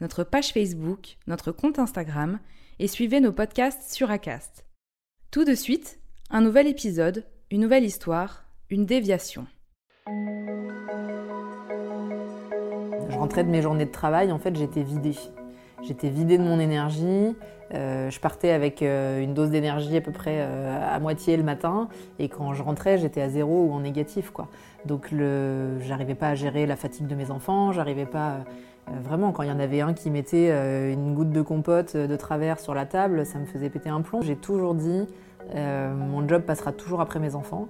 notre page Facebook, notre compte Instagram et suivez nos podcasts sur Acast. Tout de suite, un nouvel épisode, une nouvelle histoire, une déviation. Je rentrais de mes journées de travail, en fait, j'étais vidée. J'étais vidée de mon énergie. euh, je partais avec euh, une dose d'énergie à peu près euh, à moitié le matin, et quand je rentrais, j'étais à zéro ou en négatif, quoi. Donc, j'arrivais pas à gérer la fatigue de mes enfants. J'arrivais pas vraiment quand il y en avait un qui mettait euh, une goutte de compote de travers sur la table, ça me faisait péter un plomb. J'ai toujours dit, euh, mon job passera toujours après mes enfants.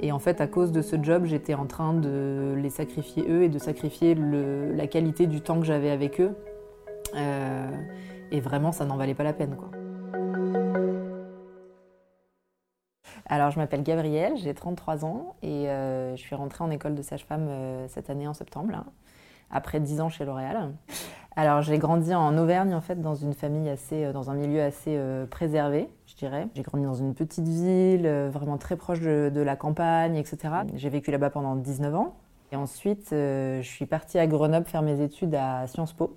Et en fait, à cause de ce job, j'étais en train de les sacrifier eux et de sacrifier la qualité du temps que j'avais avec eux. Euh, et vraiment, ça n'en valait pas la peine. Alors, je m'appelle Gabrielle, j'ai 33 ans et euh, je suis rentrée en école de sage-femme euh, cette année en septembre, après 10 ans chez L'Oréal. Alors, j'ai grandi en Auvergne, en fait, dans une famille assez, euh, dans un milieu assez euh, préservé, je dirais. J'ai grandi dans une petite ville, euh, vraiment très proche de, la campagne, etc. J'ai vécu là-bas pendant 19 ans. Et ensuite, je suis partie à Grenoble faire mes études à Sciences Po.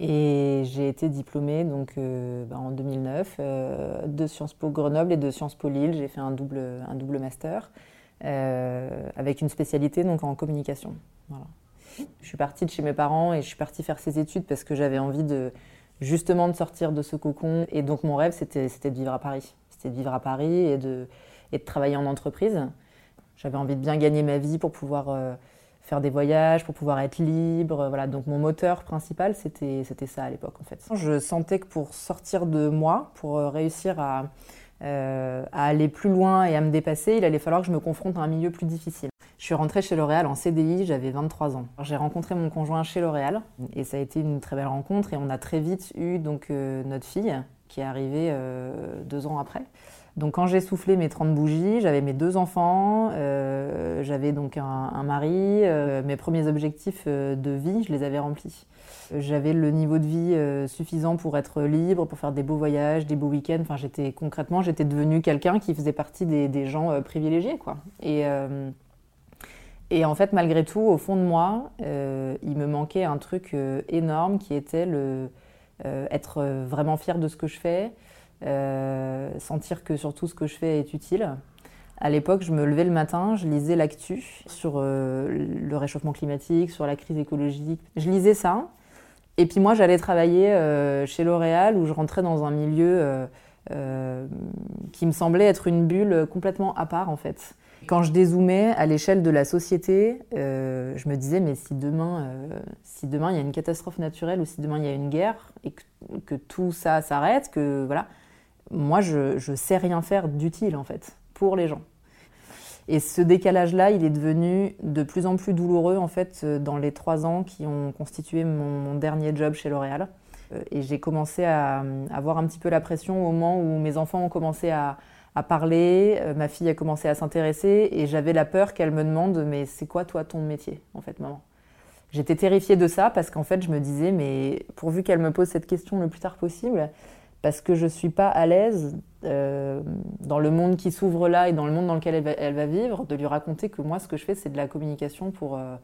Et j'ai été diplômée donc, bah, en 2009 euh, de Sciences Po Grenoble et de Sciences Po Lille. J'ai fait un double, un double master avec une spécialité donc, en communication. Voilà. Je suis partie de chez mes parents et je suis partie faire ces études parce que j'avais envie de justement de sortir de ce cocon. Et donc mon rêve, c'était de vivre à Paris. C'était de vivre à Paris et de, et de travailler en entreprise. J'avais envie de bien gagner ma vie pour pouvoir euh, faire des voyages, pour pouvoir être libre. Voilà. Donc mon moteur principal, c'était ça à l'époque en fait. Je sentais que pour sortir de moi, pour euh, réussir euh, à aller plus loin et à me dépasser, il allait falloir que je me confronte à un milieu plus difficile. Je suis rentrée chez L'Oréal en CDI, j'avais 23 ans. J'ai rencontré mon conjoint chez L'Oréal et ça a été une très belle rencontre et on a très vite eu donc euh, notre fille qui est arrivée euh, deux ans après. Donc quand j'ai soufflé mes 30 bougies, j'avais mes deux enfants, euh, j'avais donc un, mari, mes premiers objectifs de vie, je les avais remplis. J'avais le niveau de vie suffisant pour être libre, pour faire des beaux voyages, des beaux week-ends. Enfin, j'étais concrètement, j'étais devenue quelqu'un qui faisait partie des, des gens privilégiés, quoi. Et et en fait, malgré tout, au fond de moi, euh, il me manquait un truc euh, énorme qui était le, euh, être vraiment fier de ce que je fais, sentir que surtout ce que je fais est utile. À l'époque, je me levais le matin, je lisais l'actu sur le réchauffement climatique, sur la crise écologique. Je lisais ça. Et puis moi, j'allais travailler chez L'Oréal où je rentrais dans un milieu qui me semblait être une bulle complètement à part en fait. Quand je dézoomais à l'échelle de la société, euh, je me disais mais si demain, euh, si demain il y a une catastrophe naturelle ou si demain il y a une guerre et que, tout ça s'arrête, que voilà, moi je, je sais rien faire d'utile en fait pour les gens. Et ce décalage-là, il est devenu de plus en plus douloureux en fait euh, dans les trois ans qui ont constitué mon, dernier job chez L'Oréal. Et j'ai commencé à avoir un petit peu la pression au moment où mes enfants ont commencé à, à parler, euh, ma fille a commencé à s'intéresser et j'avais la peur qu'elle me demande mais c'est quoi toi ton métier en fait maman? J'étais terrifiée de ça parce qu'en fait je me disais mais pourvu qu'elle me pose cette question le plus tard possible parce que je suis pas à l'aise euh, dans le monde qui s'ouvre là et dans le monde dans lequel elle va, vivre de lui raconter que moi ce que je fais c'est de la communication pour euh,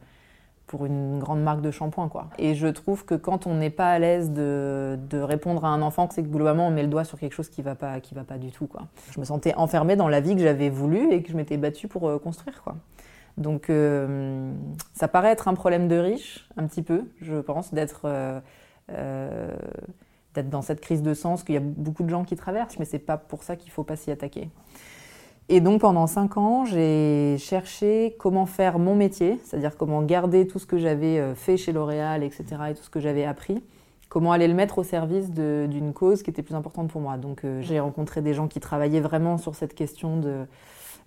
pour une grande marque de shampoing quoi. Et je trouve que quand on n'est pas à l'aise de, répondre à un enfant, c'est que globalement on met le doigt sur quelque chose qui va pas qui va pas du tout quoi. Je me sentais enfermée dans la vie que j'avais voulu et que je m'étais battue pour euh, construire quoi. Donc euh, ça paraît être un problème de riche un petit peu, je pense d'être euh, d'être dans cette crise de sens qu'il y a beaucoup de gens qui traversent, mais c'est pas pour ça qu'il faut pas s'y attaquer. Et donc pendant cinq ans, j'ai cherché comment faire mon métier, c'est-à-dire comment garder tout ce que j'avais euh, fait chez L'Oréal, etc., et tout ce que j'avais appris, comment aller le mettre au service d'une cause qui était plus importante pour moi. Donc euh, j'ai rencontré des gens qui travaillaient vraiment sur cette question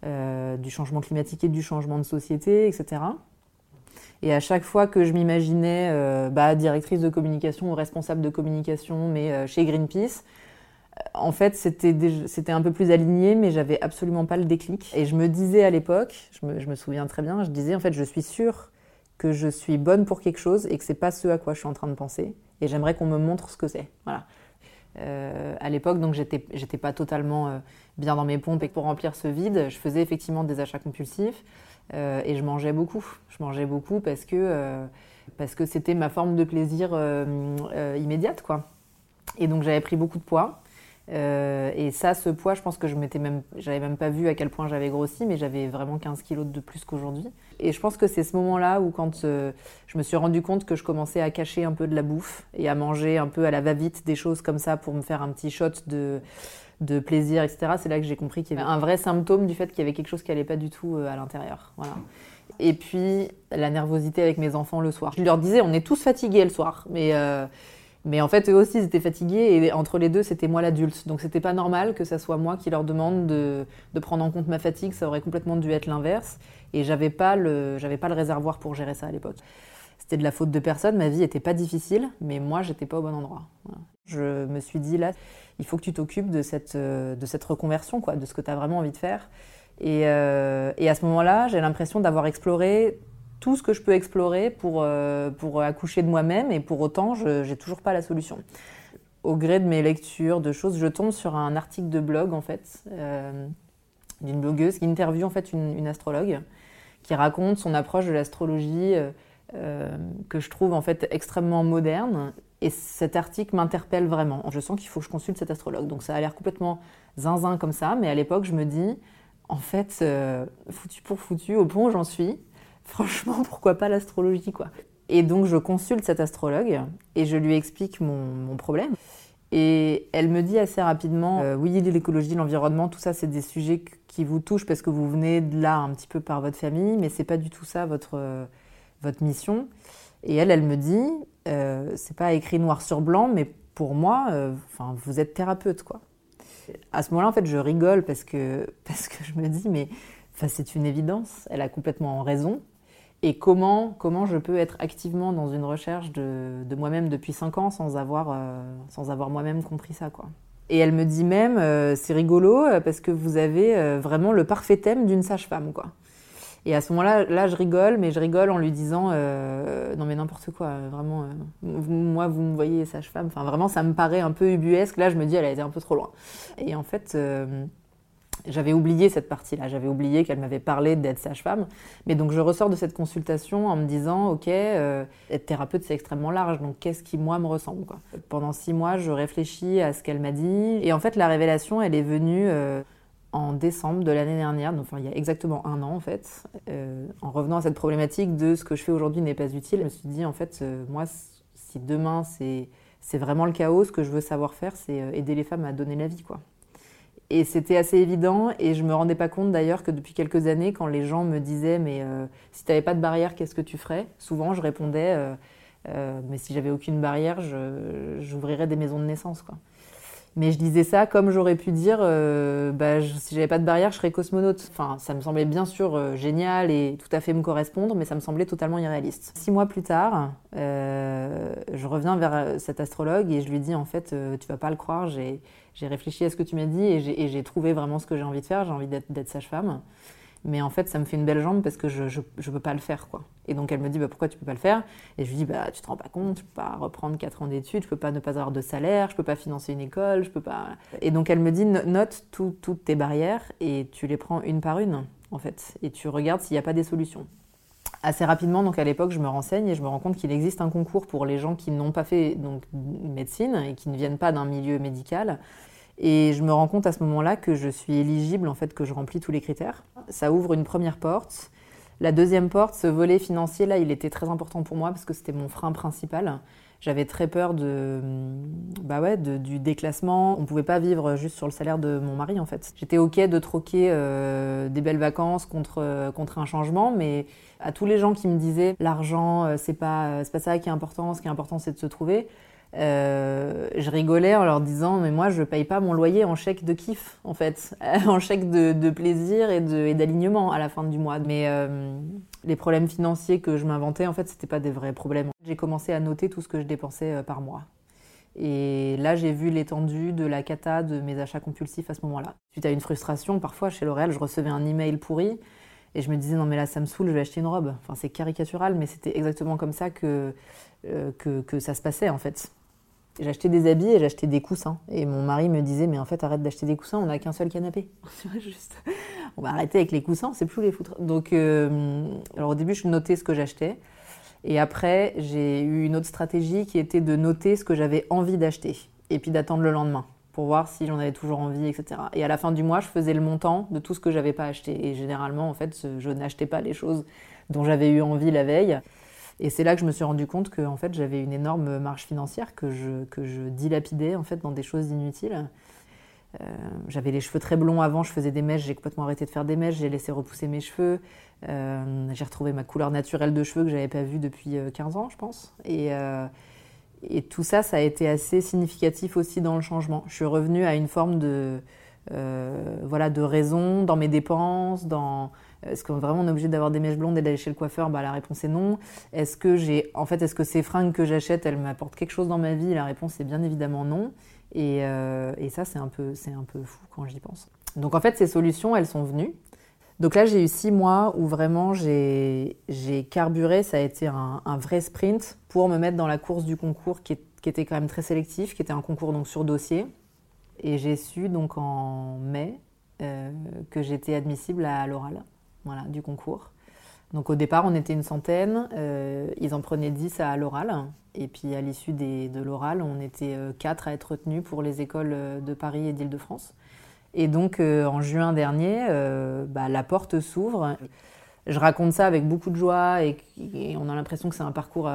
euh, du changement climatique et du changement de société, etc. Et à chaque fois que je m'imaginais bah, directrice de communication ou responsable de communication, mais chez Greenpeace, en fait, c'était un peu plus aligné, mais j'avais absolument pas le déclic. Et je me disais à l'époque, je me, souviens très bien, je disais en fait, je suis sûre que je suis bonne pour quelque chose et que c'est pas ce à quoi je suis en train de penser. Et j'aimerais qu'on me montre ce que c'est. Voilà. Euh, à l'époque, donc j'étais, pas totalement euh, bien dans mes pompes et pour remplir ce vide, je faisais effectivement des achats compulsifs euh, et je mangeais beaucoup. Je mangeais beaucoup parce que parce que c'était ma forme de plaisir immédiate, quoi. Et donc j'avais pris beaucoup de poids. Euh, et ça, ce poids, je pense que je m'étais même, j'avais même pas vu à quel point j'avais grossi, mais j'avais vraiment 15 kilos de plus qu'aujourd'hui. Et je pense que c'est ce moment-là où, quand euh, je me suis rendu compte que je commençais à cacher un peu de la bouffe et à manger un peu à la va-vite des choses comme ça pour me faire un petit shot de, plaisir, etc. C'est là que j'ai compris qu'il y avait un vrai symptôme du fait qu'il y avait quelque chose qui allait pas du tout euh, à l'intérieur. Voilà. Et puis la nervosité avec mes enfants le soir. Je leur disais, on est tous fatigués le soir, mais mais en fait, eux aussi, ils étaient fatigués et entre les deux, c'était moi l'adulte. Donc c'était pas normal que ça soit moi qui leur demande de, prendre en compte ma fatigue. Ça aurait complètement dû être l'inverse. Et j'avais pas le, j'avais pas le réservoir pour gérer ça à l'époque. C'était de la faute de personne. Ma vie était pas difficile, mais moi, j'étais pas au bon endroit. Je me suis dit là, il faut que tu t'occupes de cette, de cette reconversion, quoi, de ce que tu as vraiment envie de faire. Et, euh, et à ce moment-là, j'ai l'impression d'avoir exploré tout ce que je peux explorer pour, euh, pour accoucher de moi-même et pour autant, je n'ai toujours pas la solution. Au gré de mes lectures, de choses, je tombe sur un article de blog en fait, euh, d'une blogueuse qui interviewe en fait une, astrologue qui raconte son approche de l'astrologie euh, que je trouve en fait extrêmement moderne. Et cet article m'interpelle vraiment. Je sens qu'il faut que je consulte cet astrologue. Donc ça a l'air complètement zinzin comme ça, mais à l'époque je me dis, en fait, foutu pour foutu, au point où j'en suis, franchement, pourquoi pas l'astrologie, quoi. Et donc, je consulte cette astrologue et je lui explique mon, problème. Et elle me dit assez rapidement, euh, oui, l'écologie, l'environnement, tout ça, c'est des sujets qui vous touchent parce que vous venez de là un petit peu par votre famille, mais c'est pas du tout ça votre, euh, votre mission. Et elle, elle me dit, euh, c'est pas écrit noir sur blanc, mais pour moi, vous êtes thérapeute, quoi. À ce moment-là, en fait, je rigole parce que, parce que je me dis, mais c'est une évidence, elle a complètement raison et comment, comment je peux être activement dans une recherche de, de moi-même depuis 5 ans sans avoir, euh, avoir moi-même compris ça. Quoi. Et elle me dit même, euh, c'est rigolo euh, parce que vous avez vraiment le parfait thème d'une sage-femme. quoi. Et à ce moment-là, là, je rigole, mais je rigole en lui disant, non mais n'importe quoi, vraiment, moi vous me voyez sage-femme, enfin vraiment ça me paraît un peu ubuesque, là je me dis elle a été un peu trop loin. Et en fait, j'avais oublié cette partie-là, j'avais oublié qu'elle m'avait parlé d'être sage-femme. Mais donc je ressors de cette consultation en me disant, ok, euh, être thérapeute c'est extrêmement large, donc qu'est-ce qui moi me ressemble. Pendant six mois, je réfléchis à ce qu'elle m'a dit, et en fait la révélation, elle est venue euh, en décembre de l'année dernière, donc enfin, il y a exactement un an en fait. Euh, en revenant à cette problématique de ce que je fais aujourd'hui n'est pas utile, je me suis dit en fait, moi, si demain c'est c'est vraiment le chaos, ce que je veux savoir faire, c'est aider les femmes à donner la vie quoi. Et c'était assez évident et je me rendais pas compte d'ailleurs que depuis quelques années, quand les gens me disaient mais euh, si tu n'avais pas de barrière, qu'est-ce que tu ferais? Souvent, je répondais euh, euh, mais si j'avais aucune barrière, j'ouvrirais des maisons de naissance. Quoi. Mais je disais ça comme j'aurais pu dire bah, je, si j'avais pas de barrière, je serais cosmonaute. Enfin, ça me semblait bien sûr génial et tout à fait me correspondre, mais ça me semblait totalement irréaliste. Six mois plus tard, je reviens vers cet astrologue et je lui dis en fait, tu vas pas le croire, j'ai j'ai réfléchi à ce que tu m'as dit et j'ai trouvé vraiment ce que j'ai envie de faire. J'ai envie d'être sage-femme. Mais en fait, ça me fait une belle jambe parce que je ne peux pas le faire. quoi. Et donc, elle me dit bah, Pourquoi tu peux pas le faire? Et je lui dis bah, Tu te rends pas compte, je peux pas reprendre 4 ans d'études, je peux pas ne pas avoir de salaire, je peux pas financer une école, je peux pas. Et donc, elle me dit Note toutes tes barrières et tu les prends une par une, en fait. Et tu regardes s'il n'y a pas des solutions. Assez rapidement, donc à l'époque, je me renseigne et je me rends compte qu'il existe un concours pour les gens qui n'ont pas fait donc, médecine et qui ne viennent pas d'un milieu médical et je me rends compte à ce moment-là que je suis éligible, en fait, que je remplis tous les critères. Ça ouvre une première porte. La deuxième porte, ce volet financier, là, il était très important pour moi parce que c'était mon frein principal. J'avais très peur de, bah ouais, du déclassement. On pouvait pas vivre juste sur le salaire de mon mari en fait. J'étais ok de troquer euh, des belles vacances contre, contre un changement, mais à tous les gens qui me disaient l'argent euh, c'est pas, pas ça qui est important, ce qui est important c'est de se trouver. Euh, je rigolais en leur disant mais moi je paye pas mon loyer en chèque de kiff en fait, en chèque de, plaisir et d'alignement à la fin du mois. Mais euh, les problèmes financiers que je m'inventais en fait c'était pas des vrais problèmes. J'ai commencé à noter tout ce que je dépensais euh, par mois. Et là, j'ai vu l'étendue de la cata de mes achats compulsifs à ce moment-là. Suite à une frustration, parfois chez L'Oréal, je recevais un email pourri et je me disais non mais là ça me saoule, je vais acheter une robe. Enfin c'est caricatural, mais c'était exactement comme ça que, que ça se passait en fait. J'achetais des habits et j'achetais des coussins. Et mon mari me disait, mais en fait, arrête d'acheter des coussins, on n'a qu'un seul canapé. On va arrêter avec les coussins, on sait plus les foutre. Donc, euh, alors au début, je notais ce que j'achetais. Et après, j'ai eu une autre stratégie qui était de noter ce que j'avais envie d'acheter. Et puis d'attendre le lendemain pour voir si j'en avais toujours envie, etc. Et à la fin du mois, je faisais le montant de tout ce que j'avais pas acheté. Et généralement, en fait, je n'achetais pas les choses dont j'avais eu envie la veille. Et c'est là que je me suis rendu compte que en fait, j'avais une énorme marge financière que je, que je dilapidais en fait, dans des choses inutiles. Euh, j'avais les cheveux très blonds avant, je faisais des mèches, j'ai complètement arrêté de faire des mèches, j'ai laissé repousser mes cheveux. Euh, j'ai retrouvé ma couleur naturelle de cheveux que j'avais pas vue depuis 15 euh, ans, je pense. Et, et, tout ça, ça a été assez significatif aussi dans le changement. Je suis revenue à une forme de, voilà, de raison dans mes dépenses, dans, est-ce que vraiment obligé d'avoir des mèches blondes et d'aller chez le coiffeur? Bah, La réponse est non. Est-ce que j'ai, en fait, est-ce que ces fringues que j'achète, elles m'apportent quelque chose dans ma vie? La réponse est bien évidemment non. Et, euh, et ça, c'est un, peu, c'est un peu fou quand j'y pense. Donc en fait, ces solutions, elles sont venues. Donc là, j'ai eu six mois où vraiment j'ai, j'ai carburé. Ça a été un, un, vrai sprint pour me mettre dans la course du concours qui, qui, était quand même très sélectif, qui était un concours donc sur dossier. Et j'ai su donc en mai euh, que j'étais admissible à l'oral voilà, du concours. Donc au départ, on était une centaine, euh, ils en prenaient 10 à l'oral, et puis à l'issue de l'oral, on était euh, quatre à être retenus pour les écoles de Paris et d'Île-de-France. Et donc en juin dernier, bah, la porte s'ouvre. Je raconte ça avec beaucoup de joie et, on a l'impression que c'est un parcours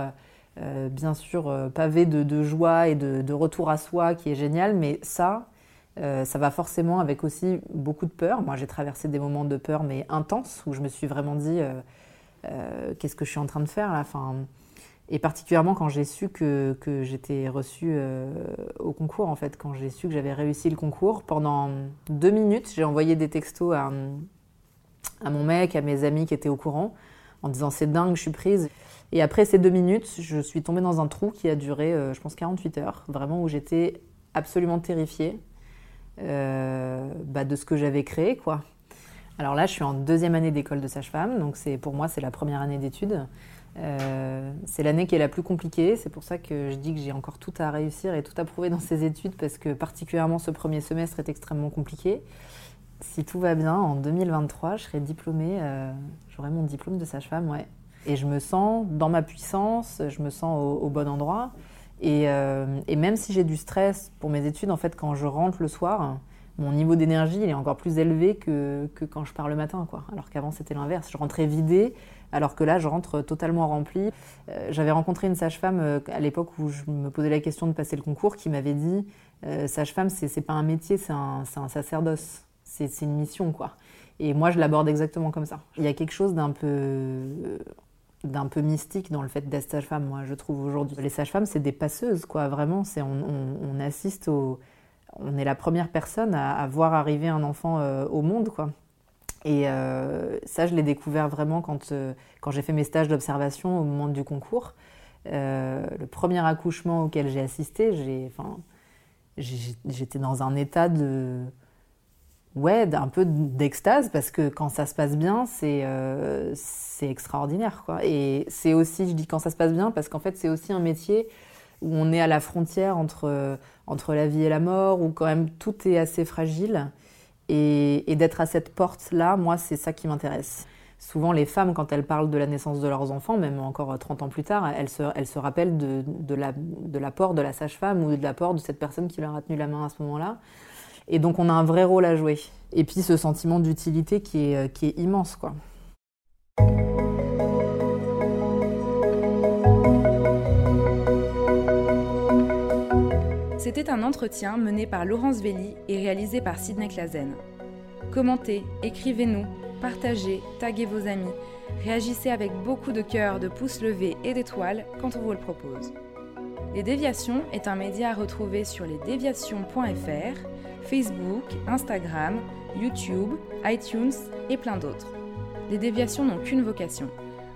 bien sûr pavé de, joie et de, de, retour à soi qui est génial, mais ça, euh, ça va forcément avec aussi beaucoup de peur. Moi, j'ai traversé des moments de peur, mais intenses, où je me suis vraiment dit euh, euh, qu'est-ce que je suis en train de faire là Et particulièrement quand j'ai su que, j'étais reçue au concours, en fait, quand j'ai su que j'avais réussi le concours, pendant deux minutes, j'ai envoyé des textos à mon mec, à mes amis qui étaient au courant, en disant c'est dingue, je suis prise. Et après ces deux minutes, je suis tombée dans un trou qui a duré, je pense, 48 heures, vraiment où j'étais absolument terrifiée. Euh, bah, de ce que j'avais créé, quoi. Alors là, je suis en deuxième année d'école de sage-femme, donc c'est pour moi c'est la première année d'études. Euh, c'est l'année qui est la plus compliquée, c'est pour ça que je dis que j'ai encore tout à réussir et tout à prouver dans ces études, parce que particulièrement ce premier semestre est extrêmement compliqué. Si tout va bien, en 2023, je serai diplômée, euh, j'aurai mon diplôme de sage-femme, ouais. Et je me sens dans ma puissance, je me sens au bon endroit. Euh, et, même si j'ai du stress pour mes études, en fait, quand je rentre le soir, mon niveau d'énergie il est encore plus élevé que, quand je pars le matin. Alors qu'avant, c'était l'inverse. Je rentrais vidée, alors que là, je rentre totalement remplie. Euh, j'avais rencontré une sage-femme euh, à l'époque où je me posais la question de passer le concours qui m'avait dit Sage-femme, c'est pas un métier, c'est un, sacerdoce. C'est une mission. Et moi, je l'aborde exactement comme ça. Il y a quelque chose d'un peu d'un peu mystique dans le fait d'être sage-femme, moi, je trouve aujourd'hui. Les sages-femmes, c'est des passeuses, quoi, vraiment. C'est, on, assiste au. On est la première personne à, voir arriver un enfant euh, au monde, quoi. Et euh, ça, je l'ai découvert vraiment quand, euh, quand j'ai fait mes stages d'observation au moment du concours. le premier accouchement auquel j'ai assisté, j'ai, enfin, j'étais dans un état de ouais, un peu d'extase parce que quand ça se passe bien, c'est euh, c'est extraordinaire. Quoi. Et c'est aussi, je dis quand ça se passe bien, parce qu'en fait, c'est aussi un métier où on est à la frontière entre, entre la vie et la mort, où quand même tout est assez fragile. Et, d'être à cette porte-là, moi, c'est ça qui m'intéresse. Souvent, les femmes, quand elles parlent de la naissance de leurs enfants, même encore 30 ans plus tard, elles se, elles se rappellent de, de l'apport de la sage-femme ou de l'apport de cette personne qui leur a tenu la main à ce moment-là. Et donc on a un vrai rôle à jouer. Et puis ce sentiment d'utilité qui est, euh, qui est immense, quoi. C'était un entretien mené par Laurence Velli et réalisé par Sidney Clazen. Commentez, écrivez-nous, partagez, taguez vos amis, réagissez avec beaucoup de cœur, de pouces levés et d'étoiles quand on vous le propose. Les Déviations est un média à retrouver sur lesdéviations.fr, Facebook, Instagram, YouTube, iTunes et plein d'autres. Les Déviations n'ont qu'une vocation,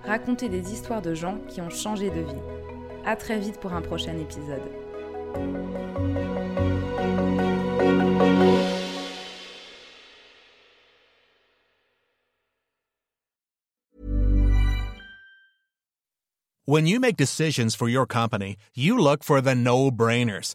raconter des histoires de gens qui ont changé de vie. À très vite pour un prochain épisode. When you make decisions for your company, you look for the no-brainers.